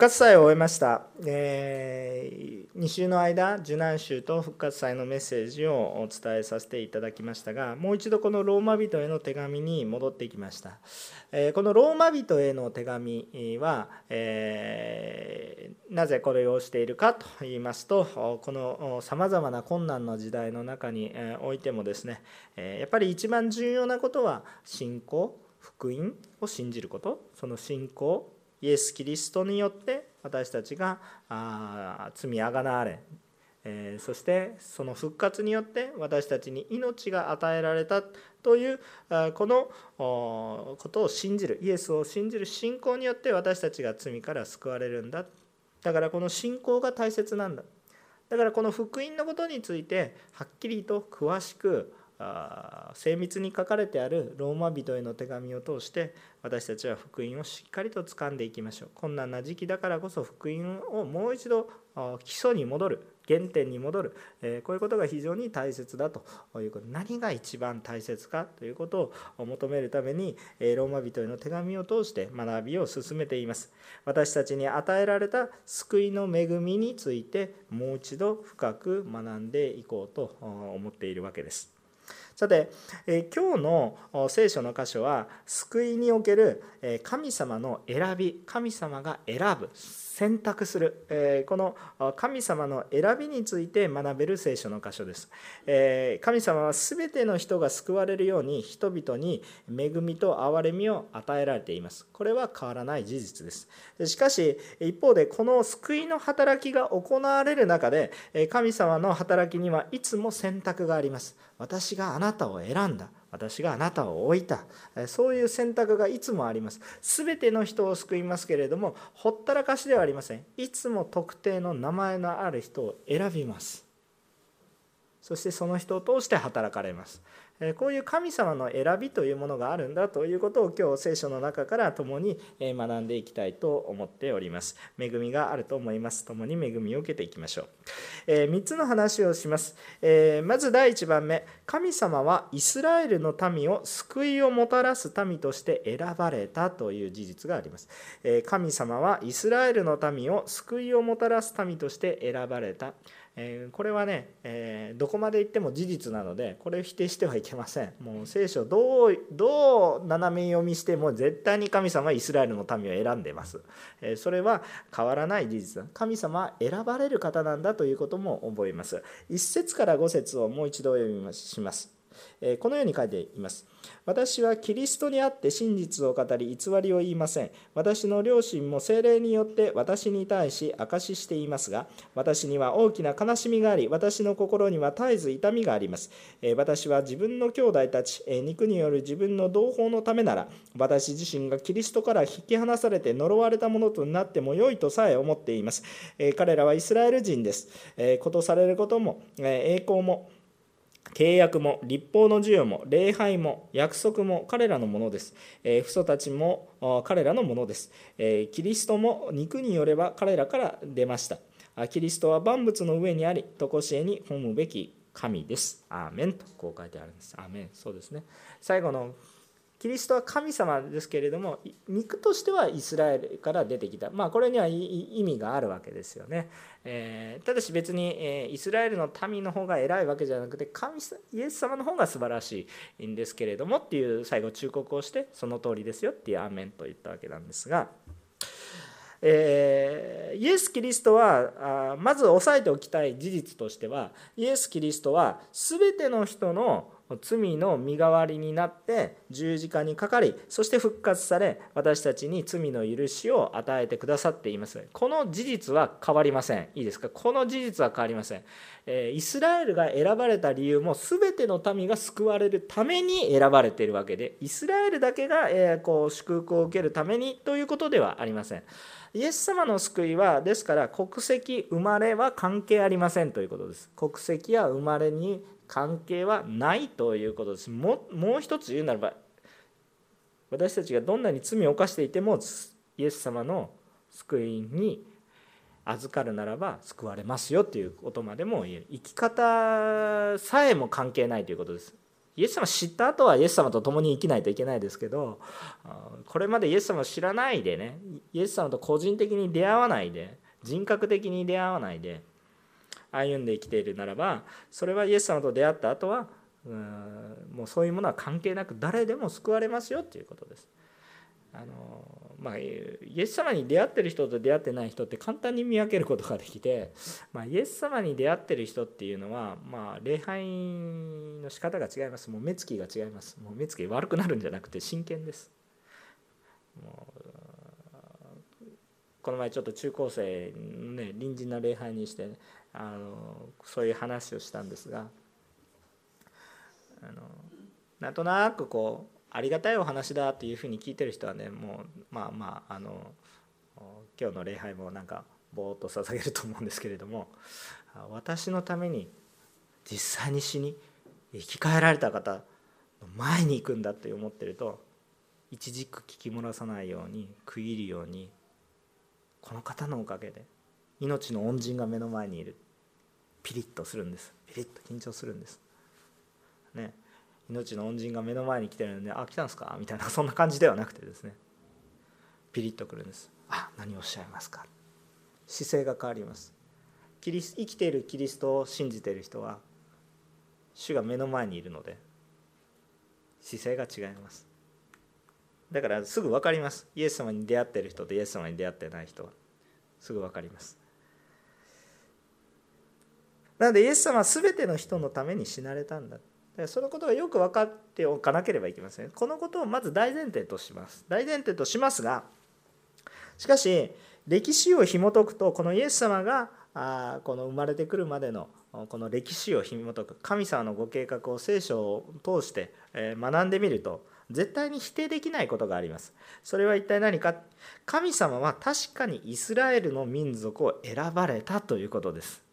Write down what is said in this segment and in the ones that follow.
活祭を終えました、えー、2週の間受難週と復活祭のメッセージをお伝えさせていただきましたがもう一度このローマ人への手紙に戻ってきました、えー、このローマ人への手紙は、えー、なぜこれをしているかと言いますとこのさまざまな困難の時代の中においてもですねやっぱり一番重要なことは信仰福音を信じること。その信仰イエス・キリストによって私たちが罪あがなわれ、そしてその復活によって私たちに命が与えられたというこのことを信じるイエスを信じる信仰によって私たちが罪から救われるんだ。だからこの信仰が大切なんだ。だからこの福音のことについてはっきりと詳しく精密に書かれてあるローマ人への手紙を通して私たちは福音をしっかりと掴んでいきましょう。困難な時期だからこそ福音をもう一度基礎に戻る原点に戻る、えこういうことが非常に大切だと。いうこと何が一番大切かということを求めるためにローマ人への手紙を通して学びを進めています。私たちに与えられた救いの恵みについてもう一度深く学んでいこうと思っているわけです。さて、え今日の聖書の箇所は救いにおける神様の選び神様が選ぶ選択する、えこの神様の選びについて学べる聖書の箇所です、え神様は全ての人が救われるように人々に恵みと憐れみを与えられています。これは変わらない事実です。しかし一方でこの救いの働きが行われる中で神様の働きにはいつも選択があります。私があなたを選んだ。私があなたを置いた。そういう選択がいつもあります。全ての人を救いますけれどもほったらかしではありません。いつも特定の名前のある人を選びます。そしてその人を通して働かれます。こういう神様の選びというものがあるんだということを今日聖書の中から共に学んでいきたいと思っております。恵みがあると思います。共に恵みを受けていきましょう。え3つの話をします。えまず第1番目。神様はイスラエルの民を救いをもたらす民として選ばれたという事実があります。え神様はイスラエルの民を救いをもたらす民として選ばれた。えこれはね、えどこまで行っても事実なのでこれを否定してはいけません。もう聖書どうどう斜め読みしても絶対に神様はイスラエルの民を選んでます、えそれは変わらない事実。神様は選ばれる方なんだということも覚えます。1節から5節をもう一度読みします。このように書いています。私はキリストにあって真実を語り偽りを言いません。私の両親も精霊によって私に対し証ししていますが私には大きな悲しみがあり私の心には絶えず痛みがあります。私は自分の兄弟たち肉による自分の同胞のためなら私自身がキリストから引き離されて呪われたものとなっても良いとさえ思っています。彼らはイスラエル人です。ことされることも栄光も契約も立法の授与も礼拝も約束も彼らのものです。えー、父祖たちも彼らのものです、えー、キリストも肉によれば彼らから出ました。キリストは万物の上にあり、常しえに褒むべき神です。アーメンとこう書いてあるんです。アーメン。そうですね。最後のキリストは神様ですけれども肉としてはイスラエルから出てきた。まあこれには意味があるわけですよね、えー、ただし別に、えー、イスラエルの民の方が偉いわけじゃなくて神イエス様の方が素晴らしいんですけれどもっていう最後忠告をしてその通りですよっていうアーメンと言ったわけなんですがえー、イエス・キリストはあまず押さえておきたい事実としてはイエス・キリストは全ての人の罪の身代わりになって十字架にかかりそして復活され私たちに罪の許しを与えてくださっています。この事実は変わりません。いいですか？この事実は変わりません。イスラエルが選ばれた理由も全ての民が救われるために選ばれているわけでイスラエルだけがこう祝福を受けるためにということではありません。イエス様の救いはですから国籍生まれは関係ありませんということです。国籍や生まれに関係はないということです。ももう一つ言うならば私たちがどんなに罪を犯していてもイエス様の救いに預かるならば救われますよということまでも言える生き方さえも関係ないということです。イエス様知った後はイエス様と共に生きないといけないですけどこれまでイエス様を知らないでねイエス様と個人的に出会わないで人格的に出会わないで歩んで生きているならばそれはイエス様と出会った後はもうそういうものは関係なく誰でも救われますよっていうことです。あのまあ、イエス様に出会ってる人と出会ってない人って簡単に見分けることができて、まあ、イエス様に出会ってる人っていうのは、まあ、礼拝の仕方が違います。もう目つきが違います。もう目つき悪くなるんじゃなくて真剣です。もうこの前ちょっと中高生のね隣人の礼拝にして、ね、あのそういう話をしたんですがあのなんとなくこうありがたいお話だっていうふうに聞いてる人はねもうまあまああの今日の礼拝もなんかぼーっと捧げると思うんですけれども私のために実際に死に生き返られた方の前に行くんだって思ってると一軸聞き漏らさないように区切るようにこの方のおかげで命の恩人が目の前にいる。ピリッとするんです。ピリッと緊張するんです。ね。命の恩人が目の前に来てるので「あ来たんですか?」みたいなそんな感じではなくてですね。ピリッとくるんです「あ何をおっしゃいますか?」姿勢が変わります。キリス生きているキリストを信じている人は主が目の前にいるので姿勢が違います。だからすぐ分かります。イエス様に出会ってる人とイエス様に出会ってない人はすぐ分かります。なのでイエス様は全ての人のために死なれたんだ。そのことがよく分かっておかなければいけません。このことをまず大前提とします。大前提としますがしかし歴史を紐解くとこのイエス様があこの生まれてくるまでのこの歴史を紐解く神様のご計画を聖書を通して学んでみると絶対に否定できないことがあります。それは一体何か。神様は確かにイスラエルの民族を選ばれたということです。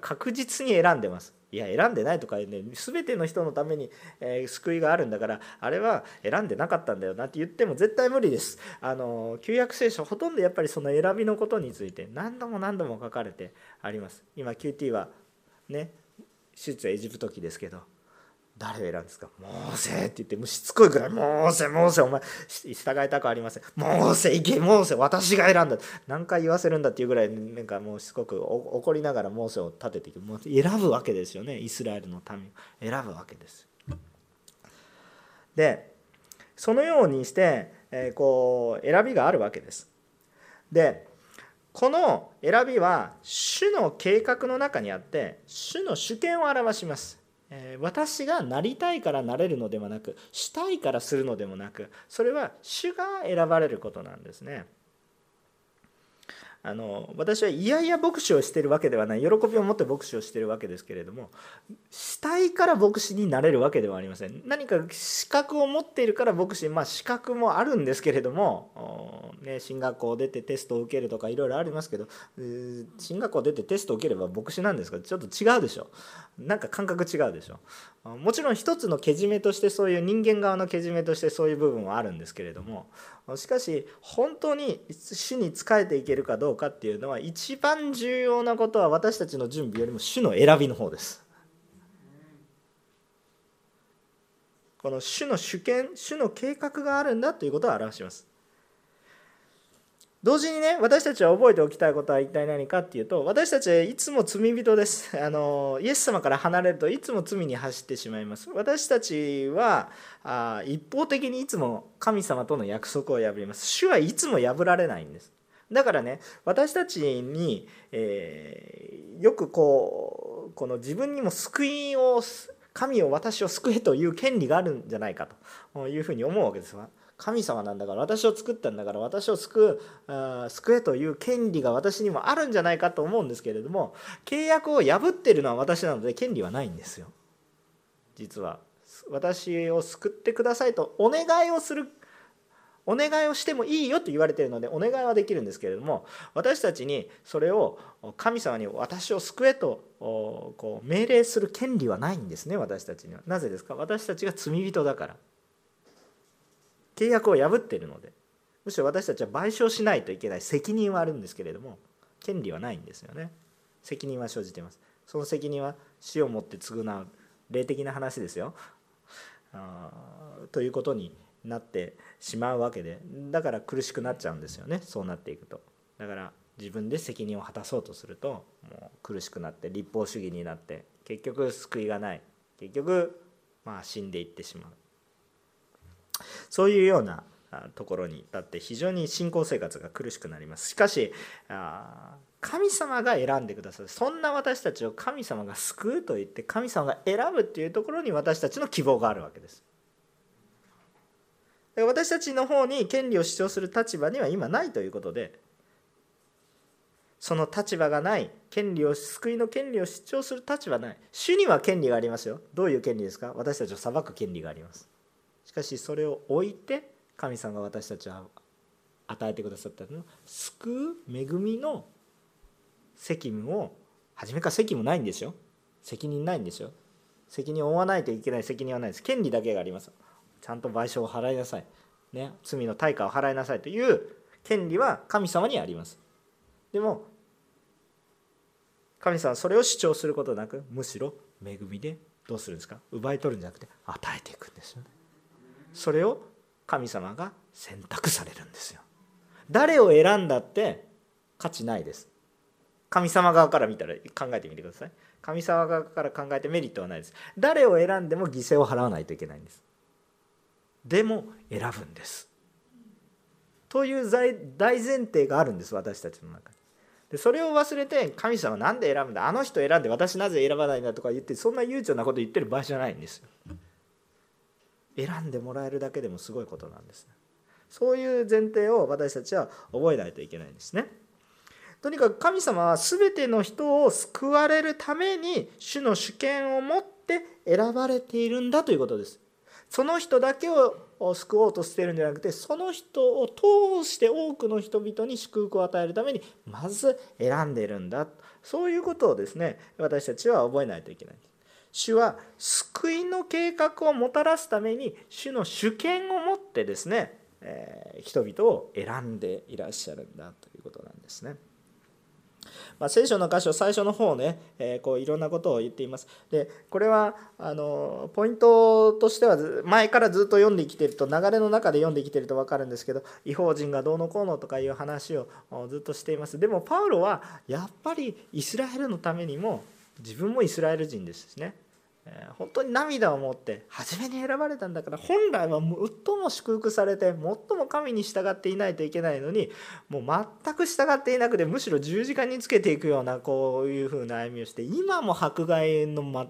確実に選んでます。いや選んでないとかね全ての人のために、えー、救いがあるんだからあれは選んでなかったんだよなって言っても絶対無理です。あの旧約聖書ほとんどやっぱりその選びのことについて何度も何度も書かれてあります。今 QT はね手術はエジプト期ですけど誰を選んですか？モーセって言ってもしつこいくらい、モーセ、モーセ、お前、従いたくありません。モーセ、行け、モーセ、私が選んだ。何回言わせるんだっていうぐらい、なんかもうしつこく怒りながらモーセを立てていく。もう選ぶわけですよね、イスラエルの民を。選ぶわけです。で、そのようにして、えー、こう、選びがあるわけです。で、この選びは主の計画の中にあって主の主権を表します私がなりたいからなれるのではなくしたいからするのでもなくそれは主が選ばれることなんですね。あの私は嫌々牧師をしてるわけではない。喜びを持って牧師をしてるわけですけれどもしたいから牧師になれるわけではありません。何か資格を持っているから牧師まあ資格もあるんですけれども、ね、進学校出てテストを受けるとかいろいろありますけど進学校出てテストを受ければ牧師なんですがちょっと違うでしょ。なんか感覚違うでしょ。もちろん一つのけじめとしてそういう人間側のけじめとしてそういう部分はあるんですけれどもしかし本当に主に仕えていけるかどうかっていうのは一番重要なことは私たちの準備よりも主の選びの方です。この主の主権主の計画があるんだということを表します。同時にね私たちは覚えておきたいことは一体何かっていうと私たちはいつも罪人です。あのイエス様から離れるといつも罪に走ってしまいます。私たちはあ一方的にいつも神様との約束を破ります。主はいつも破られないんです。だからね私たちに、えー、よくこうこの自分にも救いを神を私を救えという権利があるんじゃないかというふうに思うわけですわ。神様なんだから私を作ったんだから私を救う救えという権利が私にもあるんじゃないかと思うんですけれども契約を破ってるのは私なので権利はないんですよ。実は。私を救ってくださいとお願いをするお願いをしてもいいよと言われているのでお願いはできるんですけれども私たちにそれを神様に私を救えとこう命令する権利はないんですね私たちには。なぜですか？私たちが罪人だから。契約を破っているのでむしろ私たちは賠償しないといけない責任はあるんですけれども権利はないんですよね。責任は生じています。その責任は死をもって償う。霊的な話ですよ。あということになってしまうわけでだから苦しくなっちゃうんですよね。そうなっていくと。だから自分で責任を果たそうとするともう苦しくなって立法主義になって結局救いがない。結局まあ死んでいってしまう。そういうようなところに立って非常に信仰生活が苦しくなります。しかし神様が選んでくださる。そんな私たちを神様が救うと言って神様が選ぶっていうところに私たちの希望があるわけです。私たちの方に権利を主張する立場には今ないということでその立場がない権利を救いの権利を主張する立場ない。主には権利がありますよ。どういう権利ですか？私たちを裁く権利があります。しかしそれを置いて神様が私たちを与えてくださったの。救う恵みの責務を初めから責務ないんですよ。責任ないんですよ。責任を負わないといけない責任はないです。権利だけがあります。ちゃんと賠償を払いなさい、ね、罪の対価を払いなさいという権利は神様にあります。でも神様はそれを主張することなくむしろ恵みでどうするんですか？奪い取るんじゃなくて与えていくんですよね。それを神様が選択されるんですよ。誰を選んだって価値ないです。神様側から見たら考えてみてください。神様側から考えてメリットはないです。誰を選んでも犠牲を払わないといけないんです。でも選ぶんです。という大前提があるんです私たちの中に。でそれを忘れて神様なんで選ぶんだ。あの人選んで私なぜ選ばないんだとか言ってそんな悠長なこと言ってる場合じゃないんですよ。選んでもらえるだけでもすごいことなんですそういう前提を私たちは覚えないといけないんですね。とにかく神様は全ての人を救われるために主の主権を持って選ばれているんだということです。その人だけを救おうとしてるんじゃなくてその人を通して多くの人々に祝福を与えるためにまず選んでいるんだ。そういうことをですね私たちは覚えないといけない主は救いの計画をもたらすために主の主権を持ってですね、えー、人々を選んでいらっしゃるんだということなんですね。まあ、聖書の箇所最初の方ね、えー、こういろんなことを言っています。でこれはあのポイントとしては前からずっと読んできてると流れの中で読んできてると分かるんですけど違法人がどうのこうのとかいう話をずっとしています。でもパウロはやっぱりイスラエルのためにも自分もイスラエル人ですしね本当に涙を持って初めに選ばれたんだから本来は最も祝福されて最も神に従っていないといけないのにもう全く従っていなくてむしろ十字架につけていくようなこういうふうな歩みをして今も迫害の,、ま、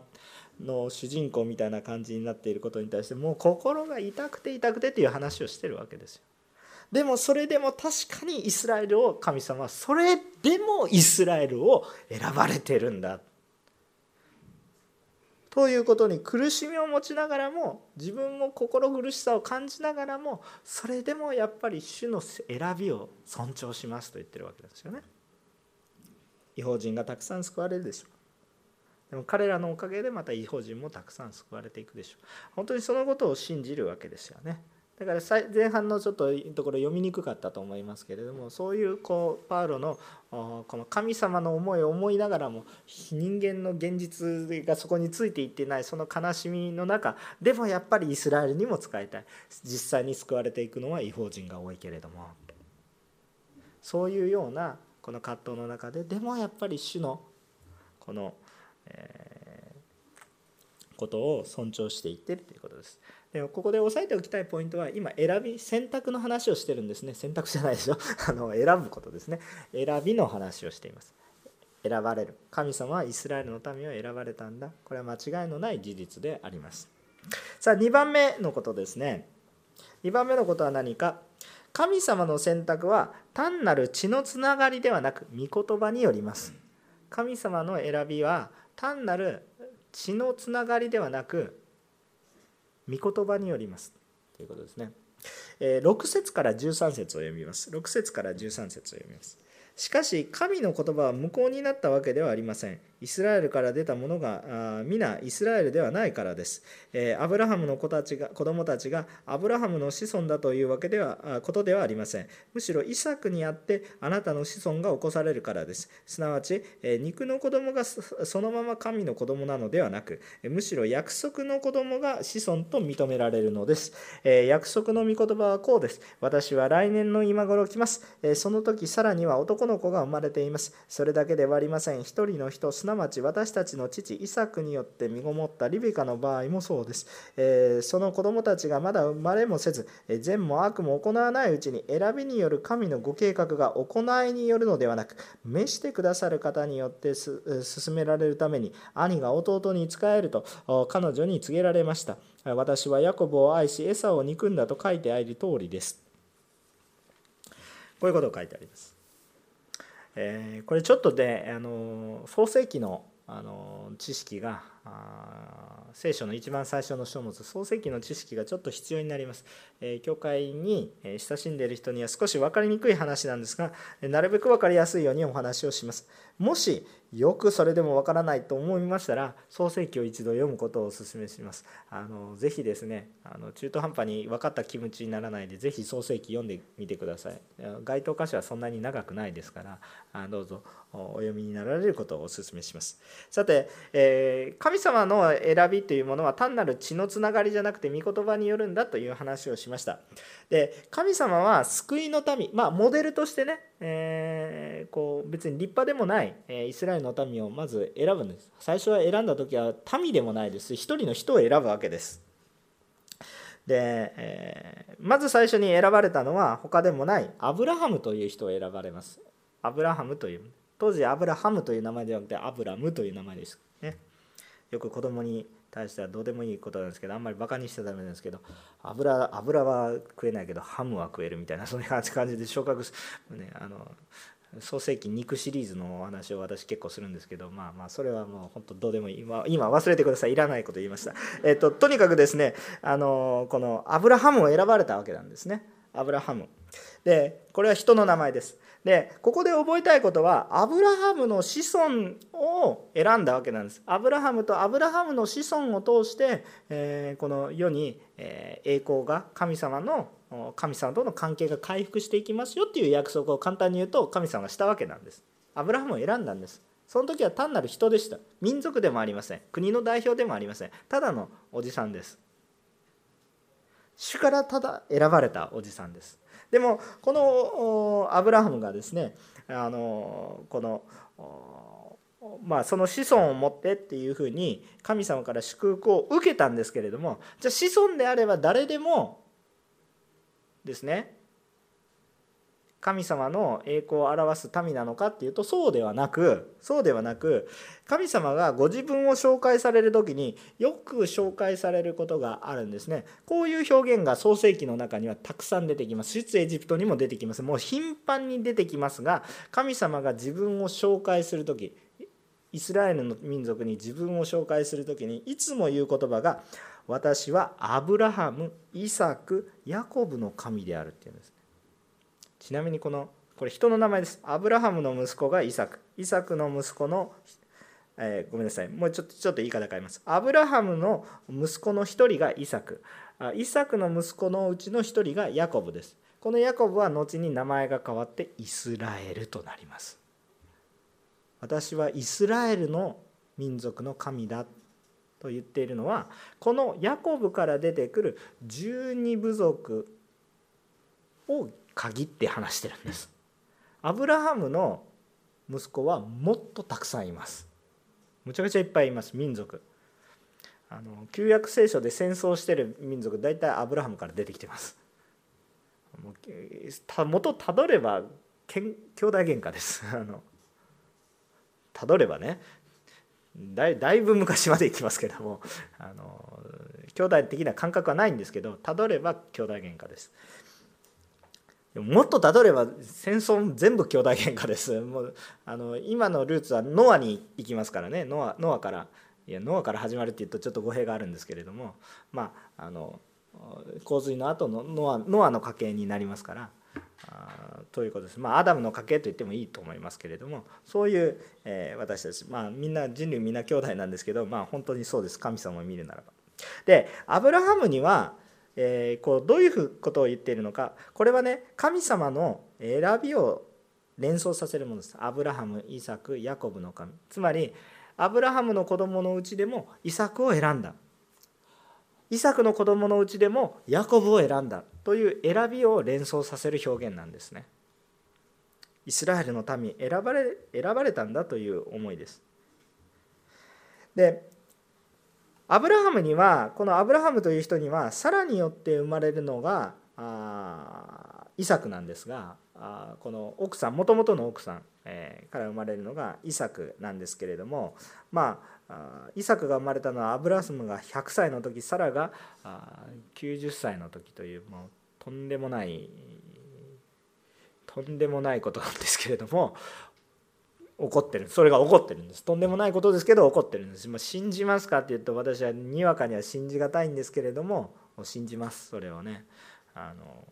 の主人公みたいな感じになっていることに対してもう心が痛くて痛くてっていう話をしてるわけですよ。でもそれでも確かにイスラエルを神様はそれでもイスラエルを選ばれてるんだということに苦しみを持ちながらも自分も心苦しさを感じながらもそれでもやっぱり主の選びを尊重しますと言ってるわけですよね。違法人がたくさん救われるでしょう。でも彼らのおかげでまた違法人もたくさん救われていくでしょう。本当にそのことを信じるわけですよね。だから前半のちょっとところ読みにくかったと思いますけれどもそういうこうパウロのこの神様の思いを思いながらも人間の現実がそこについていってないその悲しみの中でもやっぱりイスラエルにも使いたい実際に救われていくのは違法人が多いけれどもそういうようなこの葛藤の中ででもやっぱり主のこの、えー、ことを尊重していってるということです。ここで押さえておきたいポイントは今選び選択の話をしてるんですね。選択じゃないでしょ。あの選ぶことですね。選びの話をしています。選ばれる。神様はイスラエルの民を選ばれたんだ。これは間違いのない事実であります。さあ2番目のことですね。2番目のことは何か。神様の選択は単なる血のつながりではなく御言葉によります。神様の選びは単なる血のつながりではなく御言葉によりますということですね。6節から13節を読みます。6節から13節を読みます。しかし神の言葉は無効になったわけではありません。イスラエルから出たものが皆イスラエルではないからです。えー、アブラハムの子たちが子供たちがアブラハムの子孫だというわけではことではありません。むしろイサクにあってあなたの子孫が起こされるからです。すなわち、えー、肉の子供がそのまま神の子供なのではなく、むしろ約束の子供が子孫と認められるのです。えー、約束の御言葉はこうです。私は来年の今頃来ます。えその時さらには男の子が生まれています。それだけではありません。一人の人、すなわち私たちの父イサクによって身ごもったリベカの場合もそうです。えー、その子供たちがまだ生まれもせず、善も悪も行わないうちに選びによる神のご計画が行いによるのではなく、召してくださる方によって進められるために、兄が弟に仕えると彼女に告げられました。私はヤコブを愛し、エサを憎んだと書いてある通りです。こういうことを書いてあります。えー、これちょっとで、あの創世記のあの知識が聖書の一番最初の書物創世記の知識がちょっと必要になります、えー、教会に親しんでいる人には少し分かりにくい話なんですがなるべく分かりやすいようにお話をします。もしよくそれでもわからないと思いましたら創世記を一度読むことをお勧めします。あのぜひですねあの中途半端に分かった気持ちにならないでぜひ創世記読んでみてください。該当箇所はそんなに長くないですからあどうぞお読みになられることをお勧めします。さて、えー、神神様の選びというものは単なる血のつながりじゃなくて御言葉によるんだという話をしました。で神様は救いの民まあモデルとしてね、えー、こう別に立派でもないえイスラエルの民をまず選ぶんです。最初は選んだ時は民でもないです一人の人を選ぶわけです。で、えー、まず最初に選ばれたのは他でもないアブラハムという人を選ばれます。アブラハムという当時アブラハムという名前ではなくてアブラムという名前です、ね、よく子供に対してはどうでもいいことなんですけどあんまりバカにしちゃダメなんですけど油油は食えないけどハムは食えるみたいなそういう感じで昇格す、ね、あの創世記肉シリーズのお話を私結構するんですけどまあまあそれはもう本当どうでもいい。今今忘れてください。いらないこと言いました。えっととにかくですねあのこのアブラハムを選ばれたわけなんですね。アブラハム。でこれは人の名前です。でここで覚えたいことはアブラハムの子孫を選んだわけなんです。アブラハムとアブラハムの子孫を通して、えー、この世に、えー、栄光が神様の神様との関係が回復していきますよっていう約束を簡単に言うと神様がしたわけなんです。アブラハムを選んだんです。その時は単なる人でした。民族でもありません。国の代表でもありません。ただのおじさんです。主からただ選ばれたおじさんです。でもこのアブラハムがですねあのこのまあ、その子孫を持ってっていうふうに神様から祝福を受けたんですけれどもじゃあ子孫であれば誰でもですね神様の栄光を表す民なのかっていうとそうではなくそうではなく神様がご自分を紹介される時によく紹介されることがあるんですね。こういう表現が創世記の中にはたくさん出てきます。出エジプトにも出てきます。もう頻繁に出てきますが神様が自分を紹介する時イスラエルの民族に自分を紹介する時にいつも言う言葉が「私はアブラハムイサクヤコブの神である」っていうんです。ちなみにこのこれ人の名前です。アブラハムの息子がイサク。イサクの息子の、えー、ごめんなさい。もうちょっとちょっと言い方変えます。アブラハムの息子の一人がイサク。イサクの息子のうちの一人がヤコブです。このヤコブは後に名前が変わってイスラエルとなります。私はイスラエルの民族の神だと言っているのはこのヤコブから出てくる十二部族を限って話してるんです。アブラハムの息子はもっとたくさんいます。むちゃくちゃいっぱいいます民族。あの旧約聖書で戦争してる民族大体アブラハムから出てきてます。もう元たどれば兄弟喧嘩です。あのたどればね。だいだいぶ昔まで行きますけども。あの兄弟的な感覚はないんですけどたどれば兄弟喧嘩です。もっとたどれば戦争全部兄弟喧嘩です。もうあの今のルーツはノアに行きますからね。ノアノアから。いやノアから始まるっていうとちょっと語弊があるんですけれども。まああの洪水の後のノアノアの家系になりますから。あということです。まあ、アダムの家系と言ってもいいと思いますけれども。そういう、えー、私たち、まあ、みんな人類みんな兄弟なんですけど、まあ、本当にそうです。神様を見るならば。でアブラハムには、えー、こうどういうことを言っているのかこれはね神様の選びを連想させるものです。アブラハムイサクヤコブの神つまりアブラハムの子供のうちでもイサクを選んだイサクの子供のうちでもヤコブを選んだという選びを連想させる表現なんですね。イスラエルの民選ばれ選ばれたんだという思いです。でアブラハムにはこのアブラハムという人にはサラによって生まれるのがあイサクなんですがあこの奥さんもともとの奥さん、えー、から生まれるのがイサクなんですけれどもまあイサクが生まれたのはアブラハムが100歳の時サラが90歳の時というもうとんでもないとんでもないことなんですけれども起こってる。それが起こってるんです。とんでもないことですけど起こってるんです、まあ、信じますかって言うと私はにわかには信じがたいんですけれども信じます。それをね。あの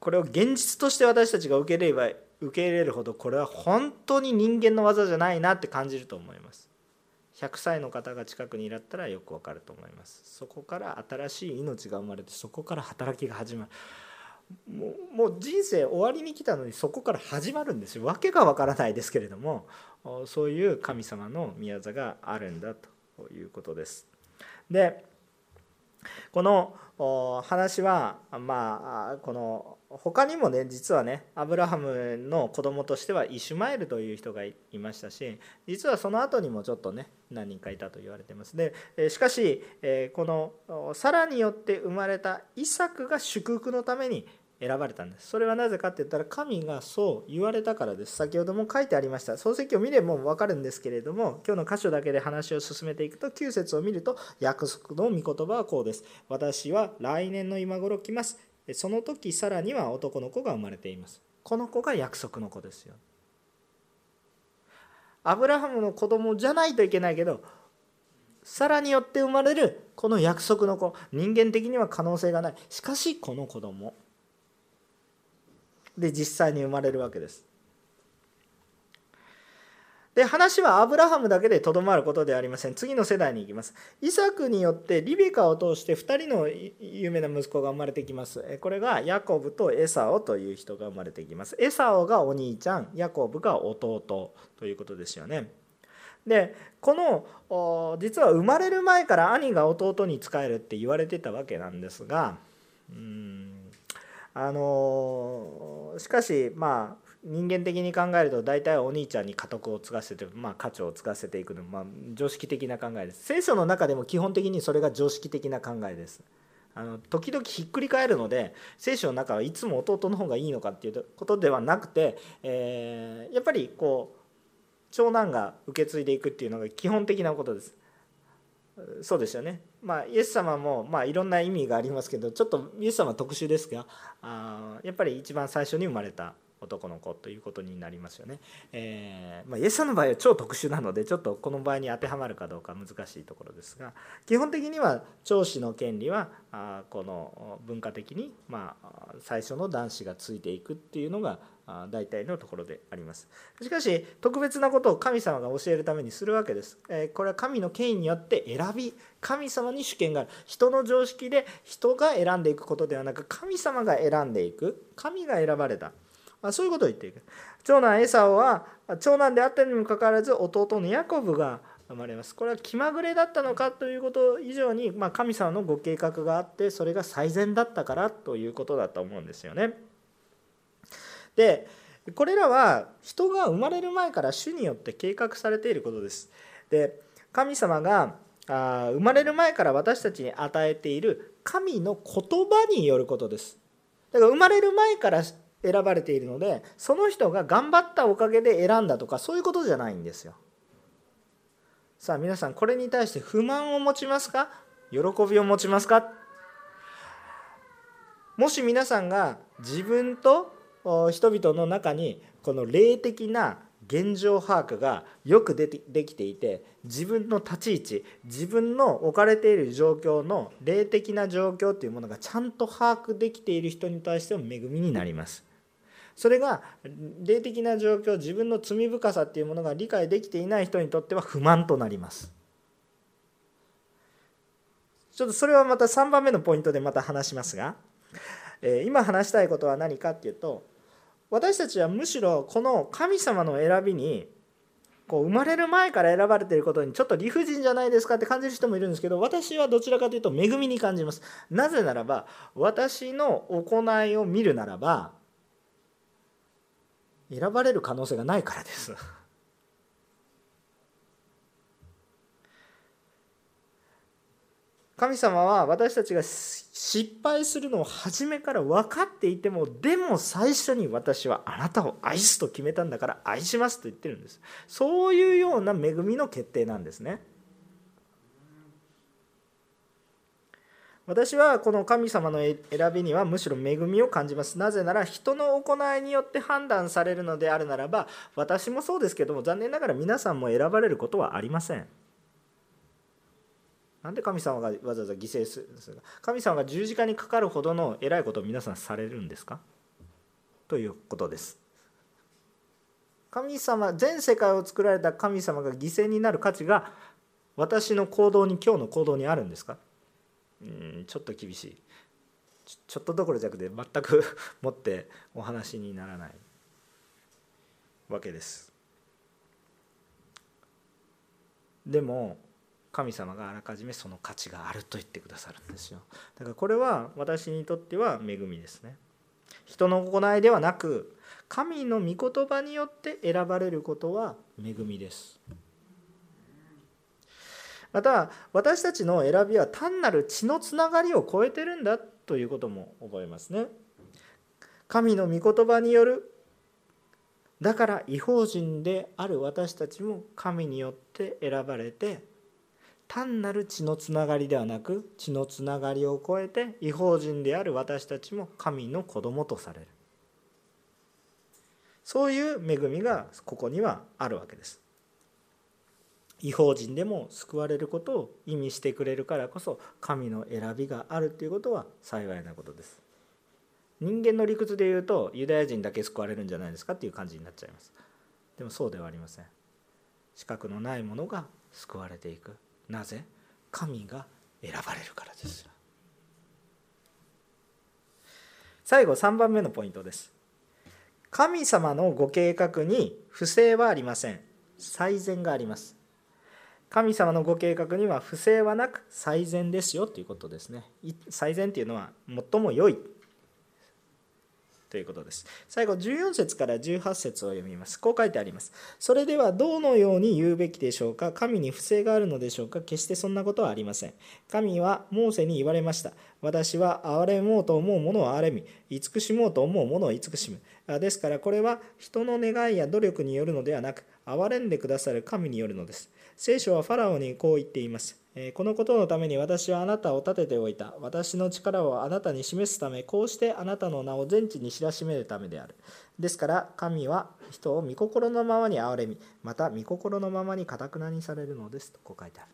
これを現実として私たちが受け入れれば受け入れるほどこれは本当に人間の技じゃないなって感じると思います。100歳の方が近くにいらったらよくわかると思います。そこから新しい命が生まれてそこから働きが始まる。もうもう人生終わりに来たのにそこから始まるんですよ。訳がわからないですけれどもそういう神様の宮座があるんだということです。でこの話はまあこの他にもね実はねアブラハムの子供としてはイシュマエルという人がいましたし実はその後にもちょっとね何人かいたと言われてます。でしかしこのサラによって生まれたイサクが祝福のために選ばれたんです。それはなぜかって言ったら神がそう言われたからです。先ほども書いてありました。漱石を見ればもう分かるんですけれども今日の箇所だけで話を進めていくと9節を見ると約束の御言葉はこうです。私は来年の今頃来ます。その時さらには男の子が生まれています。この子が約束の子ですよ。アブラハムの子供じゃないといけないけどさらによって生まれるこの約束の子。人間的には可能性がない。しかしこの子供。で実際に生まれるわけです。で話はアブラハムだけでとどまることではありません。次の世代に行きます。イサクによってリベカを通して2人の有名な息子が生まれてきます。これがヤコブとエサオという人が生まれてきます。エサオがお兄ちゃんヤコブが弟ということですよね。でこの実は生まれる前から兄が弟に仕えるって言われてたわけなんですがうんあのしかしまあ人間的に考えると大体お兄ちゃんに家督を継がせて、まあ、家長を継がせていくのまあ、常識的な考えです。聖書の中でも基本的にそれが常識的な考えです。あの時々ひっくり返るので聖書の中はいつも弟の方がいいのかっていうことではなくて、え、やっぱりこう長男が受け継いでいくっていうのが基本的なことです。そうですよね。まあ、イエス様も、まあ、いろんな意味がありますけどちょっとイエス様は特殊ですがあやっぱり一番最初に生まれた男の子ということになりますよね。えー、まあ、イエス様の場合は超特殊なのでちょっとこの場合に当てはまるかどうか難しいところですが基本的には長子の権利はあこの文化的に、まあ、最初の男子がついていくっていうのが大体のところであります。しかし特別なことを神様が教えるためにするわけです、えこれは神の権威によって選び神様に主権がある。人の常識で人が選んでいくことではなく神様が選んでいく。神が選ばれた。まそういうことを言っていく長男エサオは長男であったにもかかわらず弟のヤコブが生まれますこれは気まぐれだったのかということ以上に、まあ、神様のご計画があってそれが最善だったからということだと思うんですよね。でこれらは人が生まれる前から主によって計画されていることです。で神様があ生まれる前から私たちに与えている神の言葉によることです。だから生まれる前から選ばれているのでその人が頑張ったおかげで選んだとかそういうことじゃないんですよ。さあ皆さんこれに対して不満を持ちますか？喜びを持ちますか？もし皆さんが自分と人々の中にこの霊的な現状把握がよくでできていて自分の立ち位置自分の置かれている状況の霊的な状況というものがちゃんと把握できている人に対しても恵みになります。それが霊的な状況自分の罪深さっていうものが理解できていない人にとっては不満となります。ちょっとそれはまた3番目のポイントでまた話しますが、え今話したいことは何かっていうと私たちはむしろこの神様の選びにこう生まれる前から選ばれていることにちょっと理不尽じゃないですかって感じる人もいるんですけど私はどちらかというと恵みに感じますなぜならば私の行いを見るならば選ばれる可能性がないからです。神様は私たちが失敗するのを初めから分かっていてもでも最初に私はあなたを愛すと決めたんだから愛しますと言ってるんです。そういうような恵みの決定なんですね。私はこの神様の選びにはむしろ恵みを感じます。なぜなら人の行いによって判断されるのであるならば私もそうですけども残念ながら皆さんも選ばれることはありません。なんで神様がわざわざ犠牲するんですか？神様が十字架にかかるほどの偉いことを皆さんされるんですか？ということです。神様全世界を作られた神様が犠牲になる価値が私の行動に今日の行動にあるんですか？うんちょっと厳しい。ちょっとどころじゃなくて全く もってお話にならない。わけです。でも神様があらかじめその価値があると言ってくださるんですよ。だからこれは私にとっては恵みですね。人の行いではなく神の御言葉によって選ばれることは恵みです。また私たちの選びは単なる血のつながりを超えてるんだということも覚えますね。神の御言葉によるだから違法人である私たちも神によって選ばれて単なる血のつながりではなく血のつながりを超えて違法人である私たちも神の子供とされる。そういう恵みがここにはあるわけです。違法人でも救われることを意味してくれるからこそ神の選びがあるということは幸いなことです。人間の理屈で言うとユダヤ人だけ救われるんじゃないですかっていう感じになっちゃいます。でもそうではありません。資格のないものが救われていく。なぜ神が選ばれるからです。最後3番目のポイントです。神様のご計画に不正はありません。最善があります。神様のご計画には不正はなく最善ですよということですね最善っていうのは最も良いということです。最後、14節から18節を読みます。こう書いてあります。それではどのように言うべきでしょうか？神に不正があるのでしょうか？決してそんなことはありません。神はモーセに言われました。私は憐れもうと思うものを憐れみ、慈しもうと思うものを慈しむ。ですからこれは人の願いや努力によるのではなく、憐れんでくださる神によるのです。聖書はファラオにこう言っています。このことのために私はあなたを立てておいた。私の力をあなたに示すため、こうしてあなたの名を全地に知らしめるためである。ですから、神は人を御心のままに憐れみ、また御心のままにかたくなにされるのです。とこう書いてある。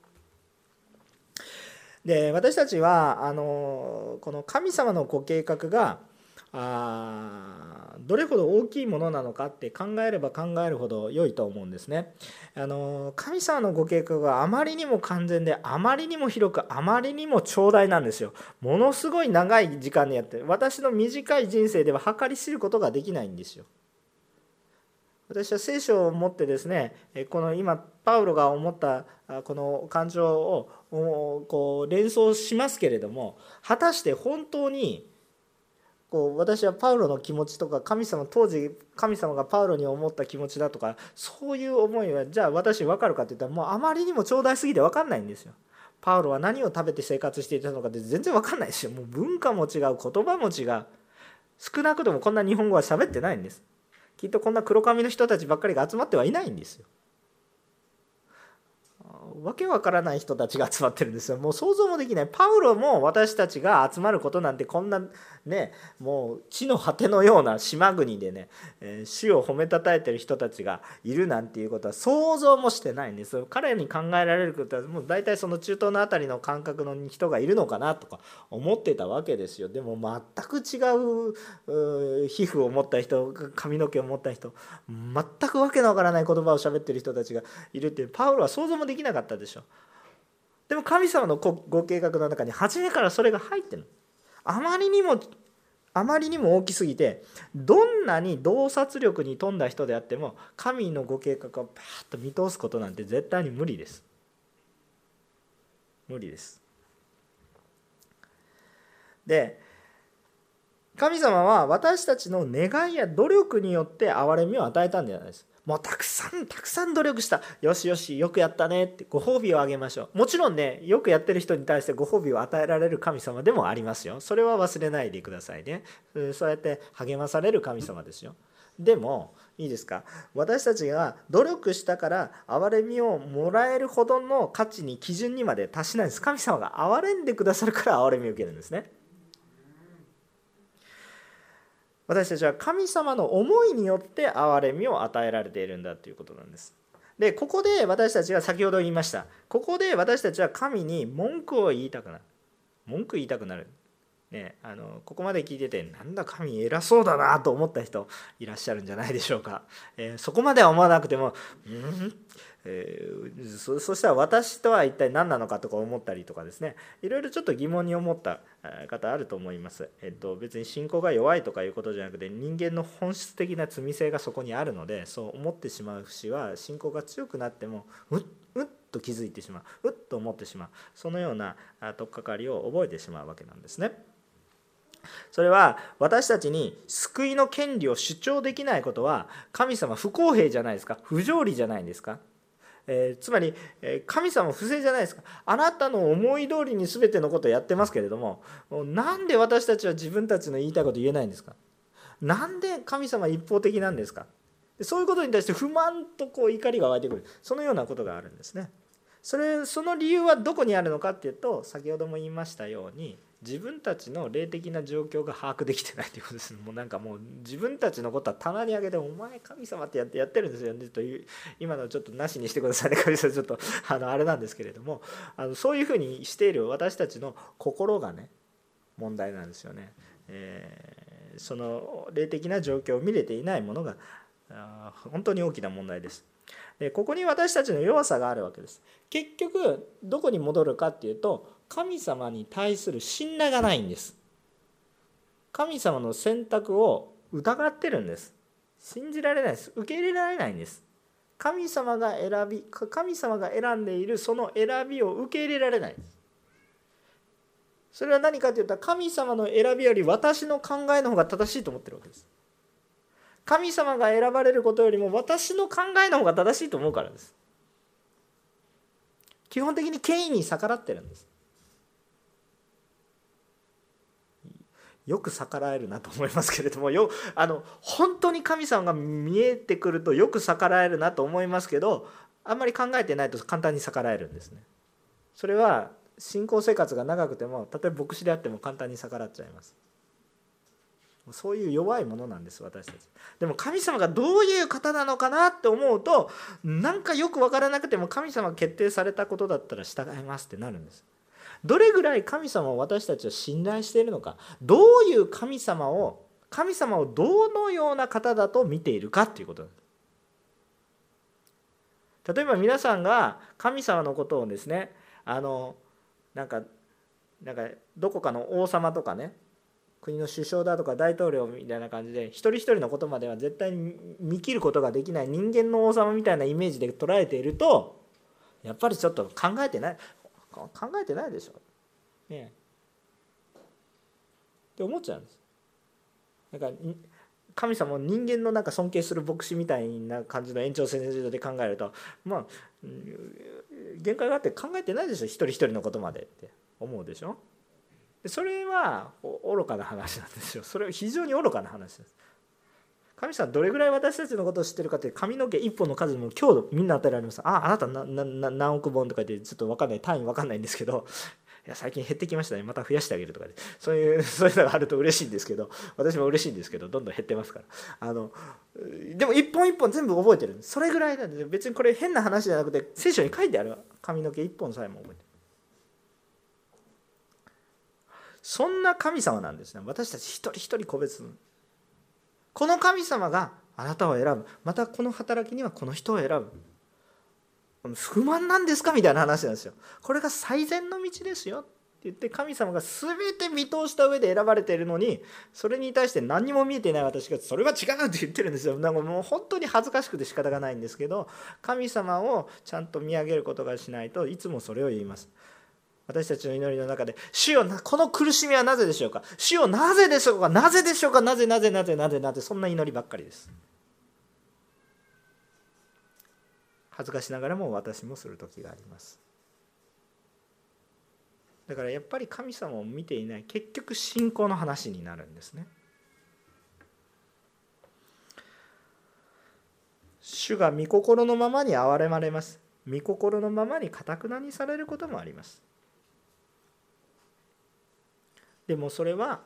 で私たちはあのこの神様のご計画があどれほど大きいものなのかって考えれば考えるほど良いと思うんですね。あの神様のご計画があまりにも完全であまりにも広くあまりにも長大なんですよ。ものすごい長い時間にやって私の短い人生では計り知ることができないんですよ。私は聖書を持ってですねこの今パウロが思ったこの感情をこう連想しますけれども果たして本当にこう私はパウロの気持ちとか神様当時神様がパウロに思った気持ちだとかそういう思いはじゃあ私分かるかって言ったらもうあまりにも長大すぎて分かんないんですよ。パウロは何を食べて生活していたのかって全然分かんないですよ。もう文化も違う言葉も違う少なくともこんな日本語は喋ってないんです。きっとこんな黒髪の人たちばっかりが集まってはいないんですよ。わけわからない人たちが集まってるんですよ。もう想像もできない。パウロも私たちが集まることなんてこんなねもう地の果てのような島国でね、えー、主を褒めたたえてる人たちがいるなんていうことは想像もしてないんです彼に考えられることはもう大体その中東の辺りの感覚の人がいるのかなとか思ってたわけですよ。でも全く違う皮膚を持った人髪の毛を持った人全くわけのわからない言葉を喋ってる人たちがいるってパウロは想像もできななかったでしょでも神様のご計画の中に初めからそれが入ってる。あまりにもあまりにも大きすぎてどんなに洞察力に富んだ人であっても神のご計画をパーッと見通すことなんて絶対に無理です。無理です。で神様は私たちの願いや努力によって憐れみを与えたんじゃないです。もうたくさんたくさん努力した。よしよしよくやったね。ってご褒美をあげましょう。もちろんねよくやってる人に対してご褒美を与えられる神様でもありますよ。それは忘れないでくださいね。そうやって励まされる神様ですよ。でもいいですか？私たちが努力したから憐れみをもらえるほどの価値に基準にまで達しないんです。神様が憐れんでくださるから憐れみを受けるんですね。私たちは神様の思いによって憐れみを与えられているんだということなんです。でここで私たちが先ほど言いました。ここで私たちは神に文句を言いたくなる。文句言いたくなる、ね、あのここまで聞いててなんだ神偉そうだなと思った人いらっしゃるんじゃないでしょうか、えー、そこまでは思わなくてもうん？えー、そそしたら私とは一体何なのかとか思ったりとかですね。いろいろちょっと疑問に思った方あると思います、えっと、別に信仰が弱いとかいうことじゃなくて人間の本質的な罪性がそこにあるのでそう思ってしまう節は信仰が強くなってもうっうっと気づいてしまう。うっと思ってしまう。そのような取っかかりを覚えてしまうわけなんですね。それは私たちに救いの権利を主張できないことは神様不公平じゃないですか。不条理じゃないんですか。えー、つまり、え神様不正じゃないですか。あなたの思い通りに全てのことをやってますけれどもなんで私たちは自分たちの言いたいこと言えないんですか。なんで神様一方的なんですか。そういうことに対して不満とこう怒りが湧いてくる。そのようなことがあるんですね。それその理由はどこにあるのかっていうと先ほども言いましたように自分たちの霊的な状況が把握できてないということですもうなんかもう自分たちのことは棚に上げて「お前神様ってやってやってるんですよね」という今のちょっとなしにしてくださいね 神様ちょっとあのあれなんですけれどもあのそういうふうにしている私たちの心がね問題なんですよね。えー、その霊的な状況を見れていないものが本当に大きな問題です。でここに私たちの弱さがあるわけです。結局どこに戻るかっていうと神様に対する信頼がないんです。神様の選択を疑ってるんです。信じられないです。受け入れられないんです。神様が選び神様が選んでいるその選びを受け入れられないそれは何かというと神様の選びより私の考えの方が正しいと思ってるわけです。神様が選ばれることよりも私の考えの方が正しいと思うからです。基本的に権威に逆らってるんです。よく逆らえるなと思いますけれどもよあの本当に神様が見えてくるとよく逆らえるなと思いますけどあんまり考えてないと簡単に逆らえるんですね。それは信仰生活が長くても例えば牧師であっても簡単に逆らっちゃいます。そういう弱いものなんです私たちでも神様がどういう方なのかなって思うとなんかよく分からなくても神様が決定されたことだったら従いますってなるんですどれぐらい神様を私たちは信頼しているのかどういう神様を神様をどのような方だと見ているかっていうこと例えば皆さんが神様のことをですねあのなんかなんかどこかの王様とかね国の首相だとか大統領みたいな感じで一人一人のことまでは絶対に見切ることができない人間の王様みたいなイメージで捉えているとやっぱりちょっと考えてない。考えてないでしょ。ねって思っちゃうんです。なんか神様を人間のなんか尊敬する牧師みたいな感じの延長線上で考えるとまあ限界があって考えてないでしょ。一人一人のことまでって思うでしょ。でそれは愚かな話なんですよ。それは非常に愚かな話です。神様どれぐらい私たちのことを知ってるかって髪の毛1本の数も今日みんな与えられます。ああなた何億本とかでちょっと分かんない単位分かんないんですけど。いや最近減ってきましたね。また増やしてあげるとかでそういう そういうのがあると嬉しいんですけど。私も嬉しいんですけど。どんどん減ってますから。あのでも一本一本全部覚えてる。それぐらいなんで。す別にこれ変な話じゃなくて聖書に書いてある髪の毛一本さえも覚えてる。そんな神様なんですね。私たち一人一人個別この神様があなたを選ぶまたこの働きにはこの人を選ぶ不満なんですか？みたいな話なんですよ。これが最善の道ですよって言って神様が全て見通した上で選ばれているのにそれに対して何にも見えていない私がそれは違うって言ってるんですよ。なんかもう本当に恥ずかしくて仕方がないんですけど神様をちゃんと見上げることがしないといつもそれを言います。私たちの祈りの中で「主よこの苦しみはなぜでしょうか？主よなぜでしょうか？なぜでしょうか？なぜなぜなぜなぜなぜ？そんな祈りばっかりです。恥ずかしながらも私もする時があります。だからやっぱり神様を見ていない結局信仰の話になるんですね。主が御心のままに憐れまれます。御心のままにかたくなにされることもあります。でもそれは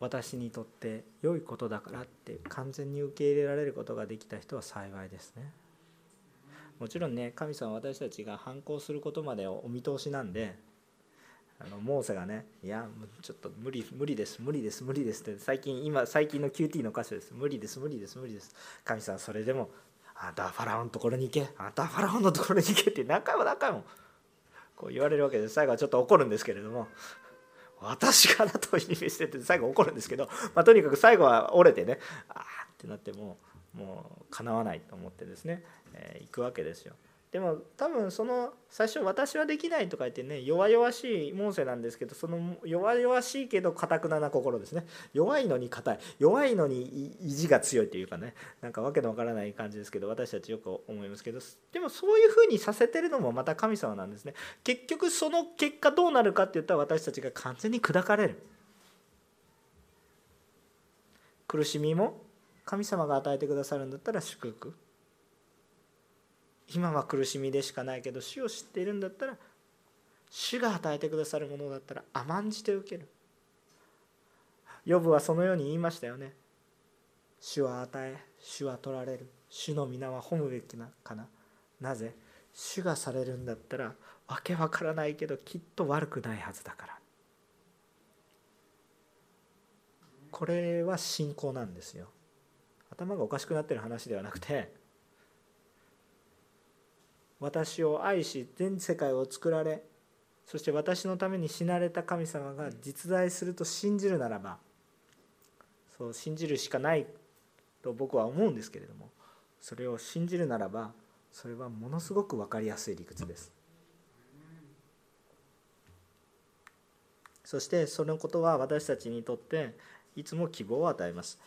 私にとって良いことだからって完全に受け入れられることができた人は幸いですね。もちろんね神様私たちが反抗することまでお見通しなんであのモーセがね「いやちょっと無理無理です無理です無理です」って最近今最近の QT の箇所です「無理です無理です無理です」神様それでも「あんたはファラオのところに行けあんたはファラオのところに行け」って何回も何回もこう言われるわけで最後はちょっと怒るんですけれども 私かなと意味してて最後怒るんですけど、まあ、とにかく最後は折れてねああってなってももうかなわないと思ってですね、え、行くわけですよ。でも多分その最初「私はできない」とか言ってね弱々しいモーセなんですけどその弱々しいけどかたくなな心ですね。弱いのに硬い。弱いのに意地が強いというかね。なんかわけのわからない感じですけど私たちよく思いますけど。でもそういうふうにさせてるのもまた神様なんですね。結局その結果どうなるかって言ったら私たちが完全に砕かれる。苦しみも神様が与えてくださるんだったら祝福。今は苦しみでしかないけど主を知っているんだったら主が与えてくださるものだったら甘んじて受ける。ヨブはそのように言いましたよね。主は与え主は取られる。主の皆は褒むべきなかな。なぜ？主がされるんだったらわけわからないけどきっと悪くないはずだから。これは信仰なんですよ。頭がおかしくなってる話ではなくて私を愛し全世界を作られそして私のために死なれた神様が実在すると信じるならばそう信じるしかないと僕は思うんですけれどもそれを信じるならばそれはものすごく分かりやすい理屈です。そしてそのことは私たちにとっていつも希望を与えます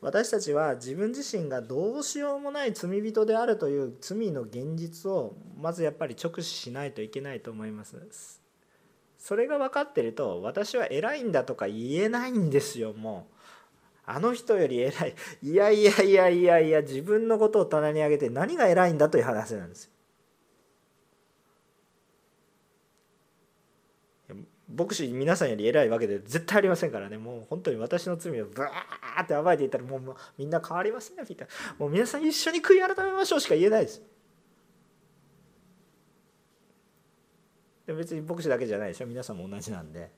私たちは自分自身がどうしようもない罪人であるという罪の現実をまずやっぱり直視しないといけないと思います。それが分かってると私は偉いんだとか言えないんですよもう。あの人より偉い。いやいやいやいやいや自分のことを棚に上げて何が偉いんだという話なんですよ。牧師皆さんより偉いわけで絶対ありませんからね。もう本当に私の罪をブワーって暴いていたらもうみんな変わりますねみたいなもう皆さん一緒に悔い改めましょうしか言えないです。で別に牧師だけじゃないでしょ皆さんも同じなんで。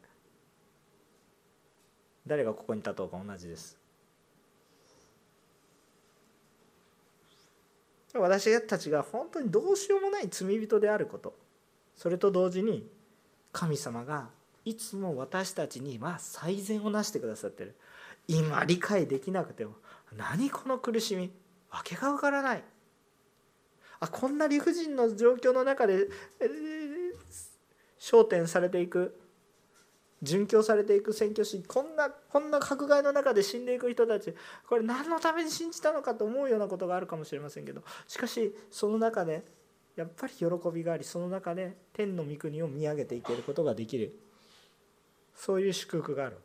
誰がここに立とうか同じです。私たちが本当にどうしようもない罪人であること。それと同時に神様がいつも私たちには最善をなしてくださってる。今理解できなくても何この苦しみ？訳がわからない。あこんな理不尽の状況の中で、えー、焦点されていく。殉教されていく。宣教師。こんなこんな迫害の中で死んでいく人たち。これ何のために信じたのかと思うようなことがあるかもしれませんけど。しかしその中でやっぱり喜びがありその中で天の御国を見上げていけることができる。そういう祝福がある。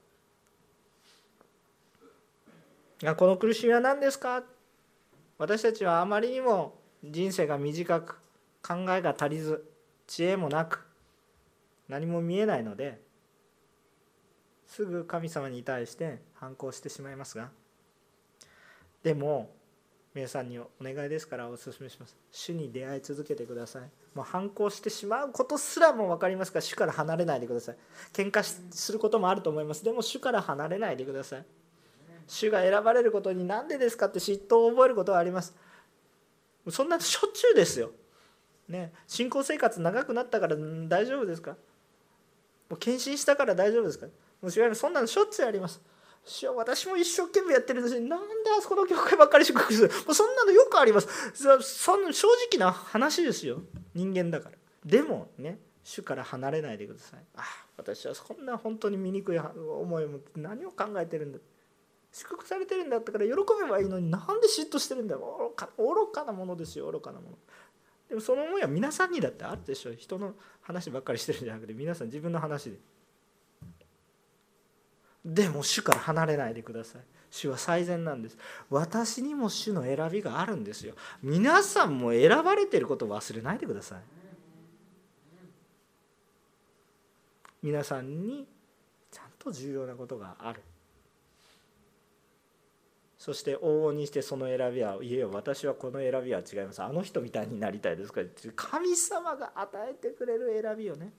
この苦しみは何ですか？私たちはあまりにも人生が短く考えが足りず知恵もなく何も見えないのですぐ神様に対して反抗してしまいますが。でも皆さんにお願いですからお勧めします。主に出会い続けてください。もう反抗してしまうことすらも分かりますから主から離れないでください。喧嘩することもあると思います。でも主から離れないでください。主が選ばれることに何でですかって嫉妬を覚えることはあります。そんなしょっちゅうですよ。ね。信仰生活長くなったから大丈夫ですか？もう献身したから大丈夫ですか？もう違います。そんなのしょっちゅうあります。私も一生懸命やってるんですなんであそこの教会ばっかり祝福する？もうそんなのよくあります。そん正直な話ですよ。人間だから。でもね主から離れないでください。ああ私はそんな本当に醜い思いを持って何を考えてるんだ。祝福されてるんだったから喜べばいいのになんで嫉妬してるんだよ。愚か愚かなものですよ愚かなもの。でもその思いは皆さんにだってあるでしょ。人の話ばっかりしてるんじゃなくて皆さん自分の話で。でも主から離れないでください。主は最善なんです。私にも主の選びがあるんですよ。皆さんも選ばれていることを忘れないでください。皆さんにちゃんと重要なことがある。そして往々にしてその選びはいえ私はこの選びは違います。あの人みたいになりたいですか。ら神様が与えてくれる選びをね。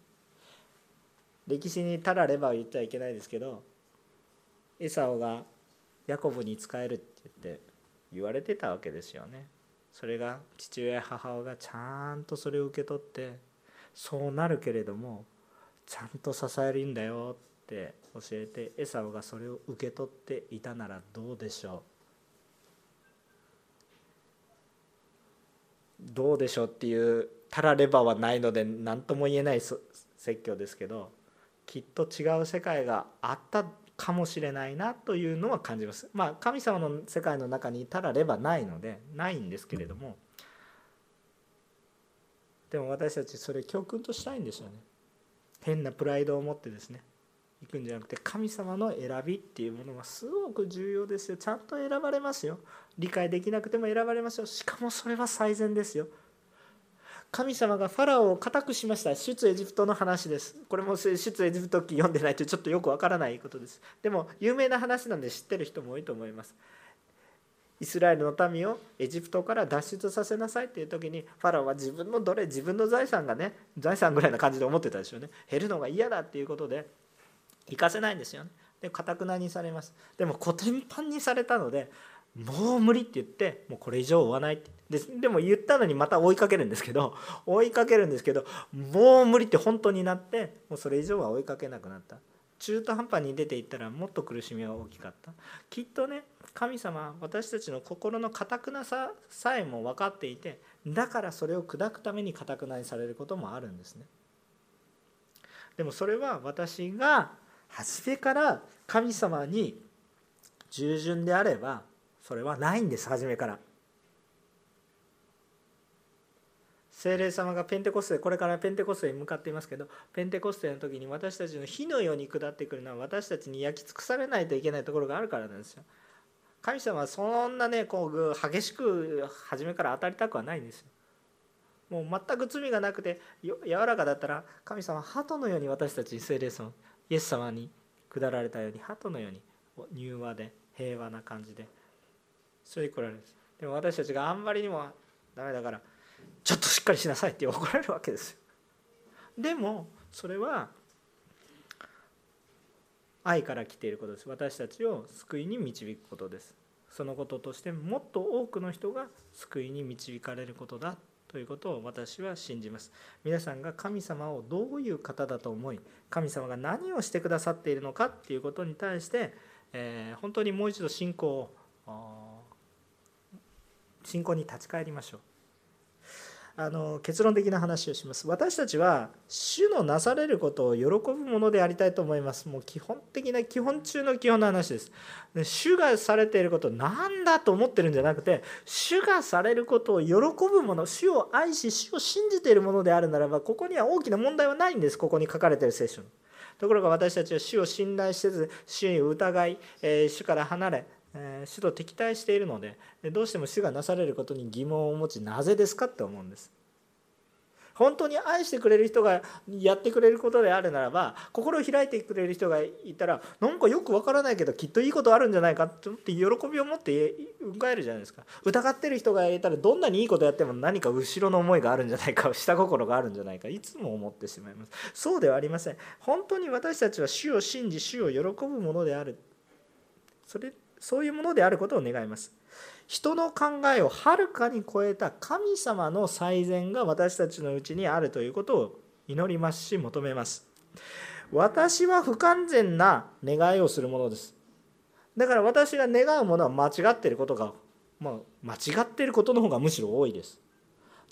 歴史にたられば言っちゃいけないですけどエサオがヤコブに仕えるって言って言われてたわけですよね。それが父親母親がちゃんとそれを受け取ってそうなるけれどもちゃんと支えるんだよって教えてエサオがそれを受け取っていたならどうでしょう？どうでしょうっていうたらればはないので何とも言えない説教ですけどきっと違う世界があったかもしれないなというのは感じます。まあ神様の世界の中にいたらればないのでないんですけれども。でも私たちそれ教訓としたいんですよね。変なプライドを持ってですね。行くんじゃなくて神様の選びっていうものはすごく重要ですよ。ちゃんと選ばれますよ。理解できなくても選ばれますよ。しかもそれは最善ですよ。神様がファラオを固くしました。出エジプトの話です。これも出エジプト記読んでないとちょっとよくわからないことです。でも有名な話なんで知ってる人も多いと思います。イスラエルの民をエジプトから脱出させなさいっていう時にファラオは自分のどれ自分の財産がね財産ぐらいな感じで思ってたでしょうね。減るのが嫌だっていうことで行かせないんですよね。でかたくなにされます。でもコテンパンにされたのでもう無理って言ってもうこれ以上追わないって。ででも言ったのにまた追いかけるんですけど 追いかけるんですけどもう無理って本当になってもうそれ以上は追いかけなくなった。中途半端に出ていったらもっと苦しみは大きかった。きっとね神様私たちの心のかたくなささえも分かっていてだからそれを砕くためにかたくなにされることもあるんですね。でもそれは私が初めから神様に従順であればそれはないんです初めから。聖霊様がペンテコステこれからペンテコステに向かっていますけどペンテコステの時に私たちの火のように下ってくるのは私たちに焼き尽くされないといけないところがあるからなんですよ。神様はそんなねこう激しく初めから当たりたくはないんですよ。もう全く罪がなくて柔らかだったら神様は鳩のように私たちに聖霊様イエス様に下られたように鳩のように柔和で平和な感じでそれで来られるんですでも私たちがあんまりにもダメだからちょっとしっかりしなさいって怒られるわけですよ。でもそれは愛から来ていることです。私たちを救いに導くことです。そのこととしてもっと多くの人が救いに導かれることだということを私は信じます。皆さんが神様をどういう方だと思い神様が何をしてくださっているのかっていうことに対して、えー、本当にもう一度信仰を信仰に立ち返りましょう。あの結論的な話をします。私たちは主のなされることを喜ぶものでありたいと思います。もう基本的な基本中の基本の話です。主がされていることなんだと思ってるんじゃなくて主がされることを喜ぶもの主を愛し主を信じているものであるならばここには大きな問題はないんです。ここに書かれている聖書ところが私たちは主を信頼せず主に疑い、えー、主から離れえ主と敵対しているのでどうしても主がなされることに疑問を持ちなぜですかって思うんです。本当に愛してくれる人がやってくれることであるならば心を開いてくれる人がいたらなんかよくわからないけどきっといいことあるんじゃないかって喜びを持って迎えるじゃないですか。疑ってる人がいたらどんなにいいことやっても何か後ろの思いがあるんじゃないか下心があるんじゃないかいつも思ってしまいます。そうではありません。本当に私たちは主を信じ主を喜ぶものである。それそういうものであることを願います。人の考えをはるかに超えた神様の最善が私たちのうちにあるということを祈りますし求めます。私は不完全な願いをするものです。だから私が願うものは間違っていることが、まあ、間違っていることの方がむしろ多いです。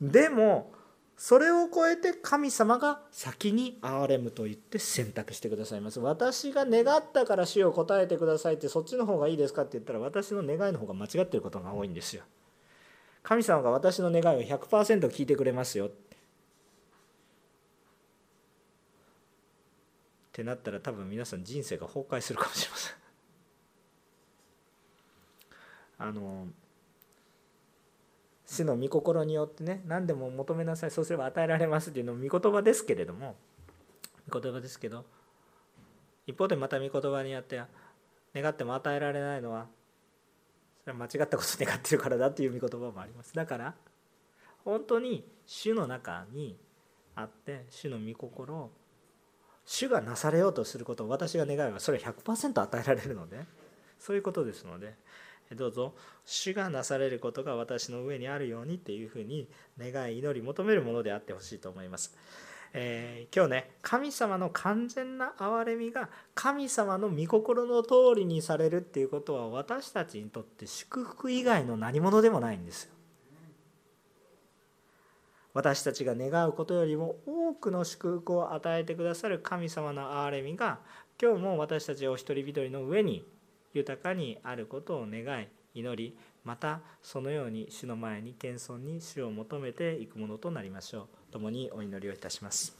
でもそれを超えて神様が先に憐れむと言って選択してくださいます。私が願ったから死を答えてくださいってそっちの方がいいですかって言ったら私の願いの方が間違ってることが多いんですよ。神様が私の願いを100%聞いてくれますよ。ってなったら多分皆さん人生が崩壊するかもしれません。あの主の御心によってね何でも求めなさいそうすれば与えられますっていうのも御言葉ですけれども御言葉ですけど一方でまた御言葉によって願っても与えられないのはそれは間違ったこと願ってるからだっていう御言葉もあります。だから本当に主の中にあって主の御心を主がなされようとすることを私が願えばそれは100%与えられるのでそういうことですのでどうぞ主がなされることが私の上にあるようにっていうふうに願い祈り求めるものであってほしいと思います。えー、今日ね神様の完全な憐れみが神様の御心の通りにされるっていうことは私たちにとって祝福以外の何者でもないんですよ。私たちが願うことよりも多くの祝福を与えてくださる神様の憐れみが今日も私たちお一人一人の上に豊かにあることを願い祈りまたそのように主の前に謙遜に主を求めていくものとなりましょう。共にお祈りをいたします。